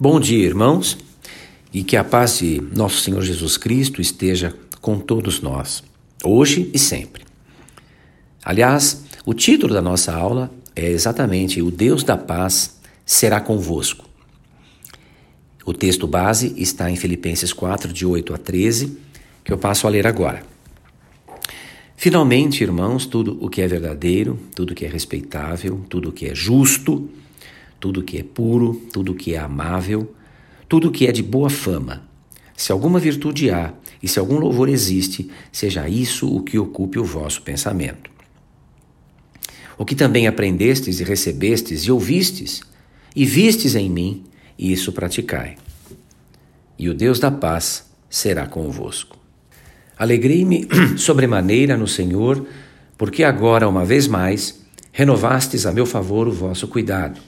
Bom dia, irmãos, e que a paz de nosso Senhor Jesus Cristo esteja com todos nós, hoje e sempre. Aliás, o título da nossa aula é exatamente O Deus da Paz será convosco. O texto base está em Filipenses 4, de 8 a 13, que eu passo a ler agora. Finalmente, irmãos, tudo o que é verdadeiro, tudo o que é respeitável, tudo o que é justo, tudo que é puro, tudo que é amável, tudo que é de boa fama. Se alguma virtude há e se algum louvor existe, seja isso o que ocupe o vosso pensamento. O que também aprendestes e recebestes e ouvistes e vistes em mim, isso praticai. E o Deus da paz será convosco. Alegrei-me sobremaneira no Senhor, porque agora, uma vez mais, renovastes a meu favor o vosso cuidado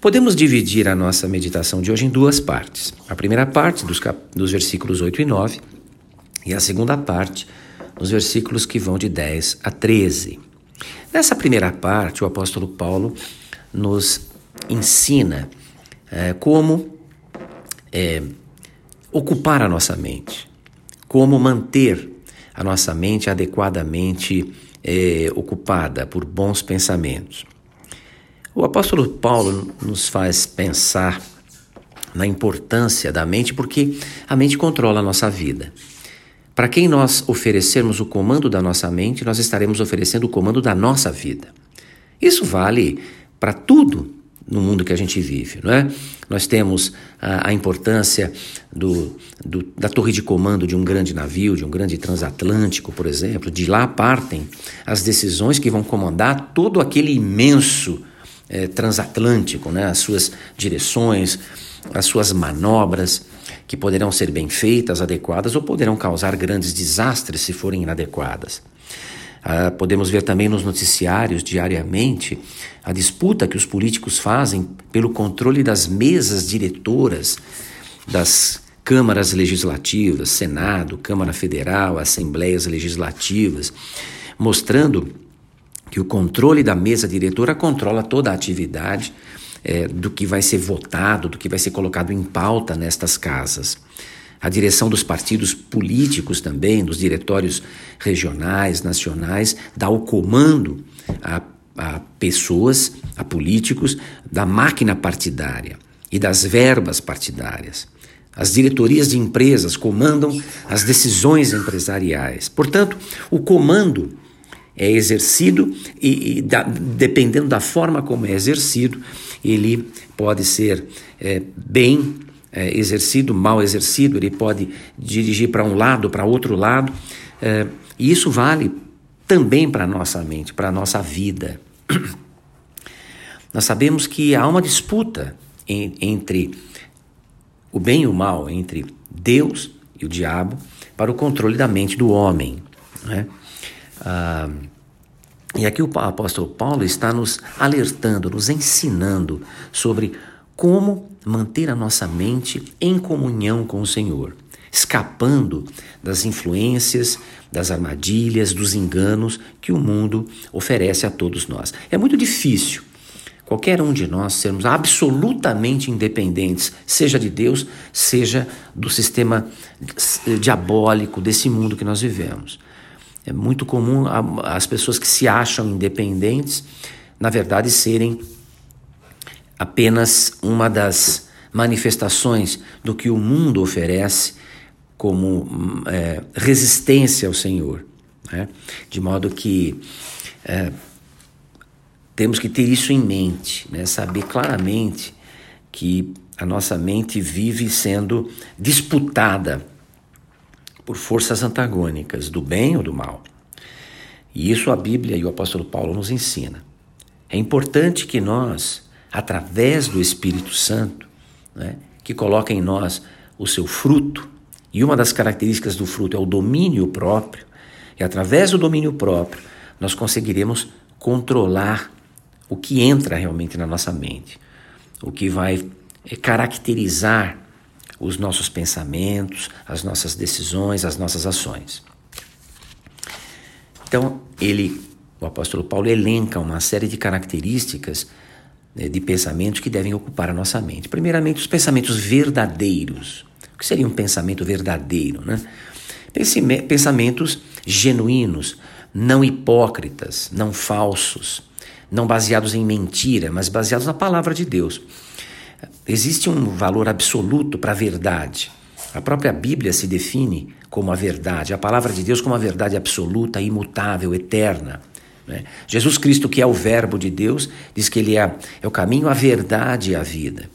Podemos dividir a nossa meditação de hoje em duas partes. A primeira parte, dos, cap... dos versículos 8 e 9, e a segunda parte, nos versículos que vão de 10 a 13. Nessa primeira parte, o apóstolo Paulo nos ensina é, como é, ocupar a nossa mente, como manter a nossa mente adequadamente é, ocupada por bons pensamentos. O apóstolo Paulo nos faz pensar na importância da mente porque a mente controla a nossa vida. Para quem nós oferecermos o comando da nossa mente, nós estaremos oferecendo o comando da nossa vida. Isso vale para tudo no mundo que a gente vive, não é? Nós temos a, a importância do, do, da torre de comando de um grande navio, de um grande transatlântico, por exemplo. De lá partem as decisões que vão comandar todo aquele imenso é, transatlântico, né? as suas direções, as suas manobras, que poderão ser bem feitas, adequadas ou poderão causar grandes desastres se forem inadequadas. Ah, podemos ver também nos noticiários diariamente a disputa que os políticos fazem pelo controle das mesas diretoras das câmaras legislativas, Senado, Câmara Federal, Assembleias Legislativas, mostrando que o controle da mesa diretora controla toda a atividade é, do que vai ser votado, do que vai ser colocado em pauta nestas casas. A direção dos partidos políticos também, dos diretórios regionais, nacionais, dá o comando a, a pessoas, a políticos da máquina partidária e das verbas partidárias. As diretorias de empresas comandam as decisões empresariais. Portanto, o comando é exercido e, e da, dependendo da forma como é exercido, ele pode ser é, bem é, exercido, mal exercido, ele pode dirigir para um lado, para outro lado, é, e isso vale também para a nossa mente, para a nossa vida. Nós sabemos que há uma disputa em, entre o bem e o mal, entre Deus e o diabo, para o controle da mente do homem. Né? Ah, e aqui o apóstolo Paulo está nos alertando, nos ensinando sobre como manter a nossa mente em comunhão com o Senhor, escapando das influências, das armadilhas, dos enganos que o mundo oferece a todos nós. É muito difícil qualquer um de nós sermos absolutamente independentes, seja de Deus, seja do sistema diabólico desse mundo que nós vivemos. É muito comum as pessoas que se acham independentes, na verdade, serem apenas uma das manifestações do que o mundo oferece como é, resistência ao Senhor. Né? De modo que é, temos que ter isso em mente, né? saber claramente que a nossa mente vive sendo disputada por forças antagônicas, do bem ou do mal. E isso a Bíblia e o apóstolo Paulo nos ensina. É importante que nós, através do Espírito Santo, né, que coloca em nós o seu fruto, E uma das características do fruto é o domínio próprio, e através do domínio próprio nós conseguiremos controlar o que entra realmente na nossa mente, o que vai eh, caracterizar os nossos pensamentos, as nossas decisões, as nossas ações. Então, ele, o apóstolo Paulo, elenca uma série de características né, de pensamentos que devem ocupar a nossa mente. Primeiramente, os pensamentos verdadeiros. O que seria um pensamento verdadeiro? Né? Pensamentos genuínos, não hipócritas, não falsos, não baseados em mentira, mas baseados na palavra de Deus. Existe um valor absoluto para a verdade. A própria Bíblia se define como a verdade, a palavra de Deus como a verdade absoluta, imutável, eterna. Né? Jesus Cristo, que é o Verbo de Deus, diz que Ele é, é o caminho, a verdade e a vida.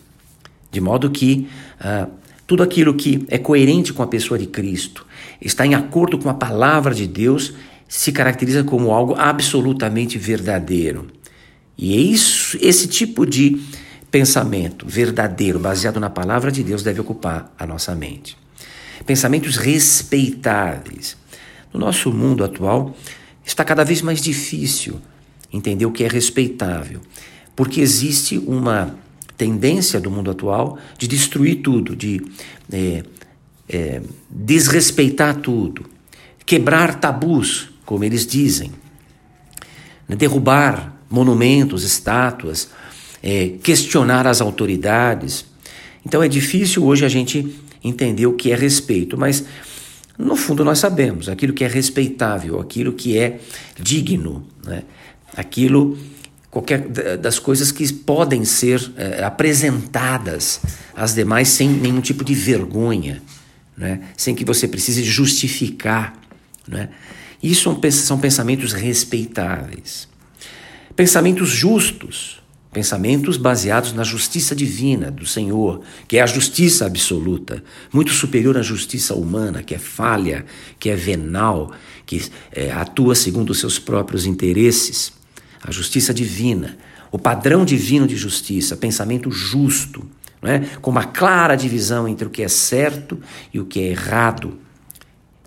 De modo que ah, tudo aquilo que é coerente com a pessoa de Cristo, está em acordo com a palavra de Deus, se caracteriza como algo absolutamente verdadeiro. E é isso, esse tipo de pensamento verdadeiro, baseado na palavra de Deus, deve ocupar a nossa mente. Pensamentos respeitáveis. No nosso mundo atual, está cada vez mais difícil entender o que é respeitável, porque existe uma tendência do mundo atual de destruir tudo, de é, é, desrespeitar tudo, quebrar tabus, como eles dizem, né, derrubar monumentos, estátuas, é, questionar as autoridades. Então é difícil hoje a gente entender o que é respeito, mas no fundo nós sabemos aquilo que é respeitável, aquilo que é digno, né? aquilo qualquer das coisas que podem ser é, apresentadas às demais sem nenhum tipo de vergonha, né? sem que você precise justificar. Né? Isso são pensamentos respeitáveis. Pensamentos justos, pensamentos baseados na justiça divina do Senhor, que é a justiça absoluta, muito superior à justiça humana, que é falha, que é venal, que é, atua segundo os seus próprios interesses. A justiça divina, o padrão divino de justiça, pensamento justo, é? com uma clara divisão entre o que é certo e o que é errado.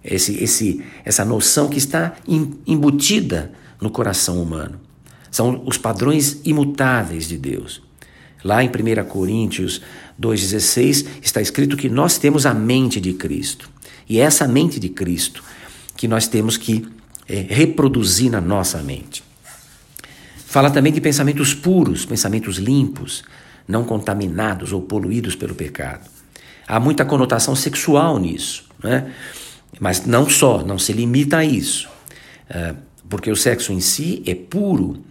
Esse, esse, essa noção que está embutida no coração humano. São os padrões imutáveis de Deus. Lá em 1 Coríntios 2,16 está escrito que nós temos a mente de Cristo. E é essa mente de Cristo que nós temos que é, reproduzir na nossa mente. Fala também de pensamentos puros, pensamentos limpos, não contaminados ou poluídos pelo pecado. Há muita conotação sexual nisso, né? mas não só, não se limita a isso, é, porque o sexo em si é puro,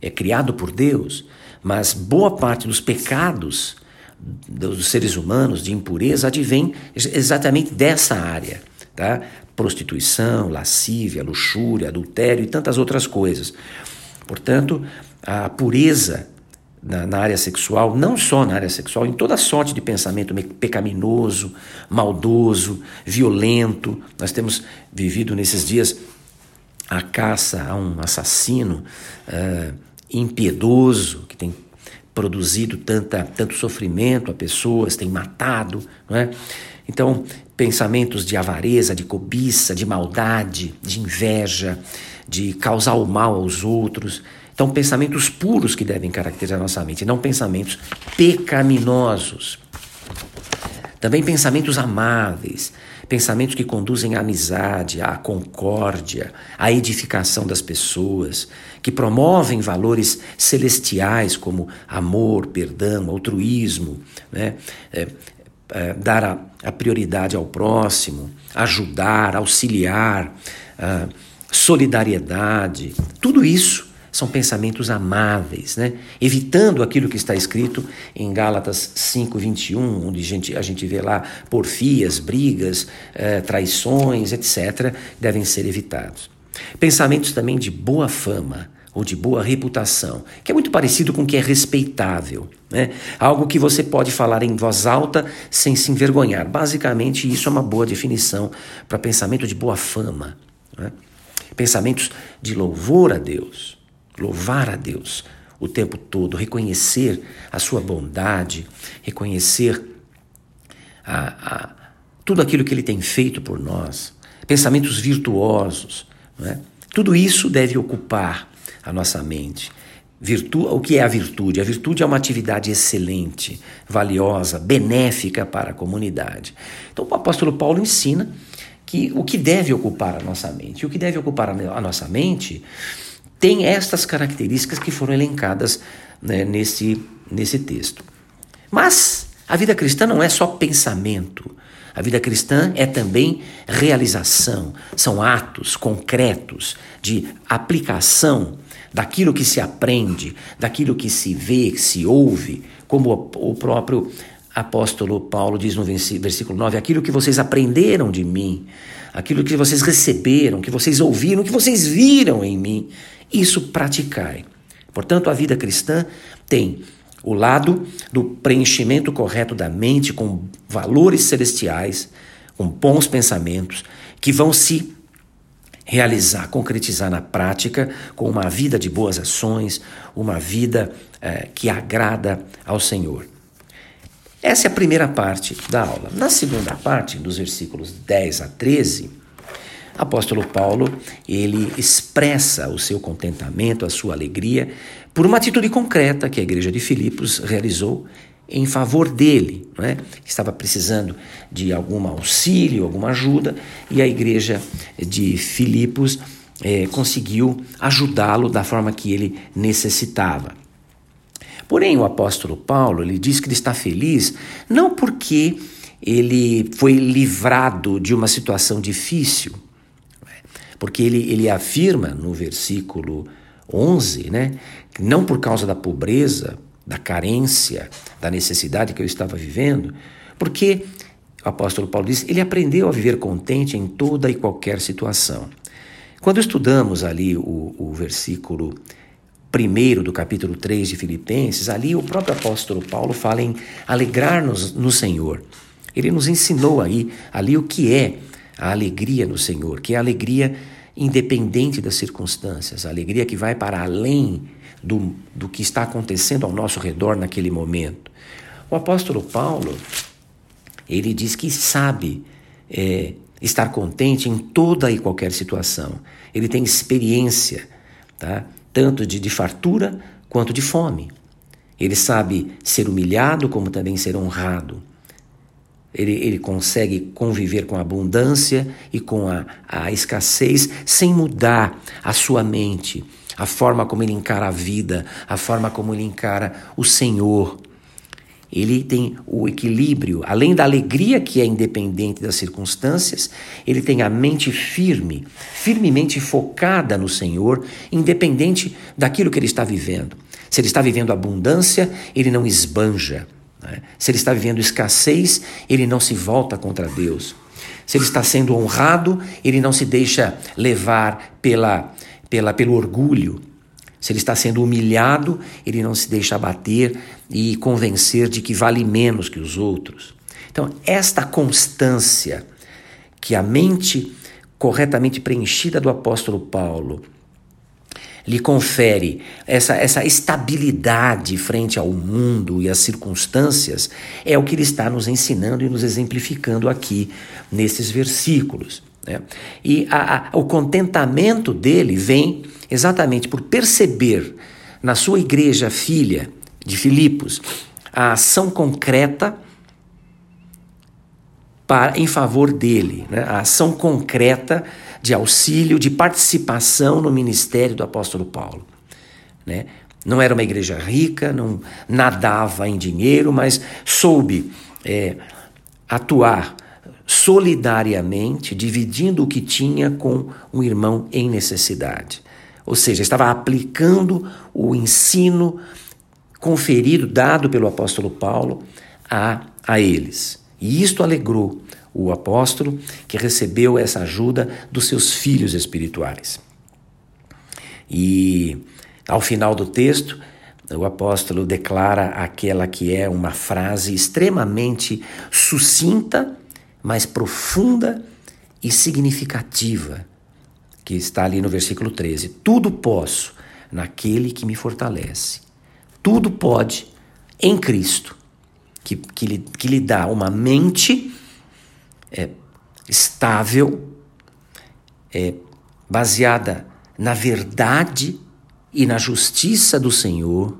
é criado por Deus, mas boa parte dos pecados dos seres humanos de impureza advém exatamente dessa área, tá? Prostituição, lascívia, luxúria, adultério e tantas outras coisas. Portanto, a pureza na, na, área sexual, não só na área sexual, em toda sorte de pensamento pecaminoso, maldoso, violento. Nós temos vivido nesses dias a caça a um assassino uh, impiedoso que tem produzido tanta, tanto sofrimento a pessoas, tem matado, não é? Então, pensamentos de avareza, de cobiça, de maldade, de inveja, de causar o mal aos outros. Então, pensamentos puros que devem caracterizar nossa mente, não pensamentos pecaminosos. Também pensamentos amáveis, pensamentos que conduzem à amizade, à concórdia, à edificação das pessoas, que promovem valores celestiais como amor, perdão, altruísmo, né? É, é, dar a, a, prioridade ao próximo, ajudar, auxiliar, solidariedade, tudo isso são pensamentos amáveis, né? evitando aquilo que está escrito em Gálatas 5:21, onde a gente, a gente vê lá porfias, brigas, eh, traições, etc., devem ser evitados. Pensamentos também de boa fama ou de boa reputação, que é muito parecido com o que é respeitável, né? algo que você pode falar em voz alta sem se envergonhar. Basicamente, isso é uma boa definição para pensamento de boa fama. Né? Pensamentos de louvor a Deus louvar a Deus o tempo todo, reconhecer a sua bondade, reconhecer a, a, tudo aquilo que ele tem feito por nós, pensamentos virtuosos, é? tudo isso deve ocupar a nossa mente. Virtu o que é a virtude? A virtude é uma atividade excelente, valiosa, benéfica para a comunidade. Então o apóstolo Paulo ensina que o que deve ocupar a nossa mente. O que deve ocupar a nossa mente tem estas características que foram elencadas né, nesse, nesse texto. Mas a vida cristã não é só pensamento. A vida cristã é também realização, são atos concretos de aplicação daquilo que se aprende, daquilo que se vê, que se ouve, como o próprio apóstolo Paulo diz no versículo 9: aquilo que vocês aprenderam de mim, aquilo que vocês receberam, que vocês ouviram, que vocês viram em mim, isso praticai. Portanto, a vida cristã tem o lado do preenchimento correto da mente com valores celestiais, com bons pensamentos, que vão se realizar, concretizar na prática com uma vida de boas ações, uma vida eh, que agrada ao Senhor. Essa é a primeira parte da aula. Na segunda parte, dos versículos 10 a 13, apóstolo Paulo, ele expressa o seu contentamento, a sua alegria, por uma atitude concreta que a igreja de Filipos realizou em favor dele, não é? estava precisando de algum auxílio, alguma ajuda, e a igreja de Filipos é, conseguiu ajudá-lo da forma que ele necessitava. Porém, o apóstolo Paulo ele diz que ele está feliz não porque ele foi livrado de uma situação difícil, porque ele, ele afirma no versículo 11, né, não por causa da pobreza, da carência, da necessidade que eu estava vivendo, porque o apóstolo Paulo diz, ele aprendeu a viver contente em toda e qualquer situação. Quando estudamos ali o, o versículo primeiro do capítulo 3 de Filipenses, ali o próprio apóstolo Paulo fala em alegrar-nos no Senhor. Ele nos ensinou aí ali o que é a alegria no Senhor, que é a alegria independente das circunstâncias, a alegria que vai para além do, do que está acontecendo ao nosso redor naquele momento. O apóstolo Paulo, ele diz que sabe é, estar contente em toda e qualquer situação. Ele tem experiência, tá? tanto de, de fartura quanto de fome. Ele sabe ser humilhado como também ser honrado. Ele, ele consegue conviver com a abundância e com a, a escassez sem mudar a sua mente, a forma como ele encara a vida, a forma como ele encara o Senhor. Ele tem o equilíbrio, além da alegria que é independente das circunstâncias, ele tem a mente firme, firmemente focada no Senhor, independente daquilo que ele está vivendo. Se ele está vivendo abundância, ele não esbanja. Né? Se ele está vivendo escassez, ele não se volta contra Deus. Se ele está sendo honrado, ele não se deixa levar pela, pela, pelo orgulho. Se ele está sendo humilhado, ele não se deixa abater e convencer de que vale menos que os outros. Então, esta constância que a mente corretamente preenchida do apóstolo Paulo lhe confere essa, essa estabilidade frente ao mundo e às circunstâncias, é o que ele está nos ensinando e nos exemplificando aqui nesses versículos. Né? E a, a, o contentamento dele vem exatamente por perceber na sua igreja filha de Filipos a ação concreta para, em favor dele, né? a ação concreta de auxílio, de participação no ministério do apóstolo Paulo. Né? Não era uma igreja rica, não nadava em dinheiro, mas soube é, atuar solidariamente, dividindo o que tinha com um irmão em necessidade. Ou seja, estava aplicando o ensino conferido, dado pelo apóstolo Paulo a, a eles. E isto alegrou o apóstolo, que recebeu essa ajuda dos seus filhos espirituais. E ao final do texto, o apóstolo declara aquela que é uma frase extremamente sucinta, mas profunda e significativa que está ali no versículo 13: Tudo posso naquele que me fortalece. Tudo pode em Cristo, que, que, lhe, que lhe dá uma mente é, estável, é, baseada na verdade e na justiça do Senhor,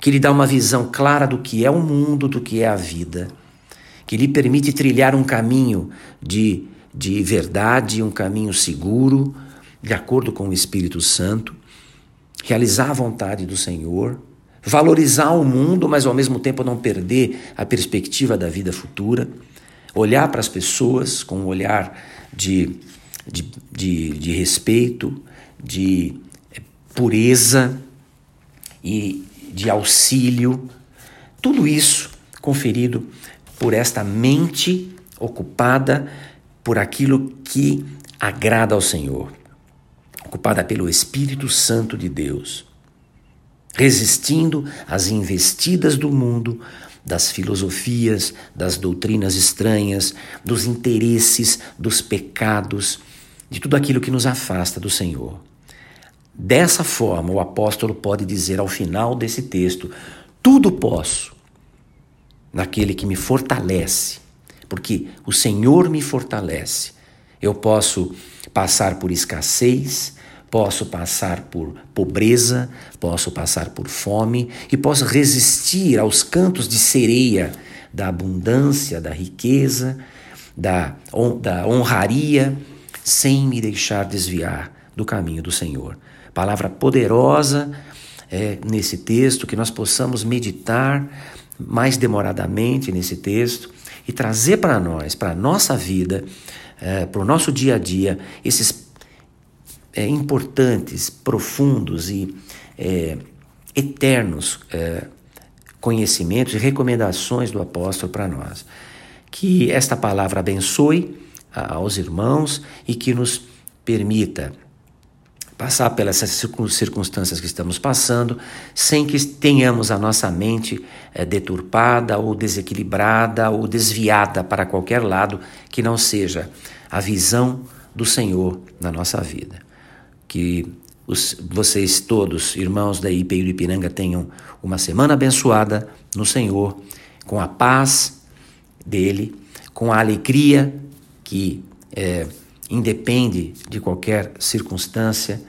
que lhe dá uma visão clara do que é o mundo, do que é a vida, que lhe permite trilhar um caminho de, de verdade, um caminho seguro, de acordo com o Espírito Santo, realizar a vontade do Senhor, valorizar o mundo, mas ao mesmo tempo não perder a perspectiva da vida futura, olhar para as pessoas com um olhar de, de, de, de respeito, de eh, pureza e de auxílio, tudo isso conferido por esta mente ocupada por aquilo que agrada ao Senhor, ocupada pelo Espírito Santo de Deus, resistindo às investidas do mundo, das filosofias, das doutrinas estranhas, dos interesses, dos pecados, de tudo aquilo que nos afasta do Senhor. Dessa forma, o apóstolo pode dizer ao final desse texto: tudo posso naquele que me fortalece, porque o Senhor me fortalece. Eu posso passar por escassez, posso passar por pobreza, posso passar por fome e posso resistir aos cantos de sereia da abundância, da riqueza, da, da honraria, sem me deixar desviar do caminho do Senhor. Palavra poderosa é, nesse texto, que nós possamos meditar mais demoradamente nesse texto e trazer para nós, para a nossa vida, é, para o nosso dia a dia, esses é, importantes, profundos e é, eternos é, conhecimentos e recomendações do apóstolo para nós. Que esta palavra abençoe aos irmãos e que nos permita passar pelas circunstâncias que estamos passando, sem que tenhamos a nossa mente é, deturpada ou desequilibrada ou desviada para qualquer lado que não seja a visão do Senhor na nossa vida. Que os, vocês todos, irmãos da IPI do Ipiranga, tenham uma semana abençoada no Senhor, com a paz dele, com a alegria que é, independe de qualquer circunstância,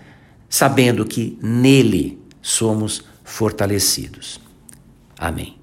sabendo que nele somos fortalecidos. Amém.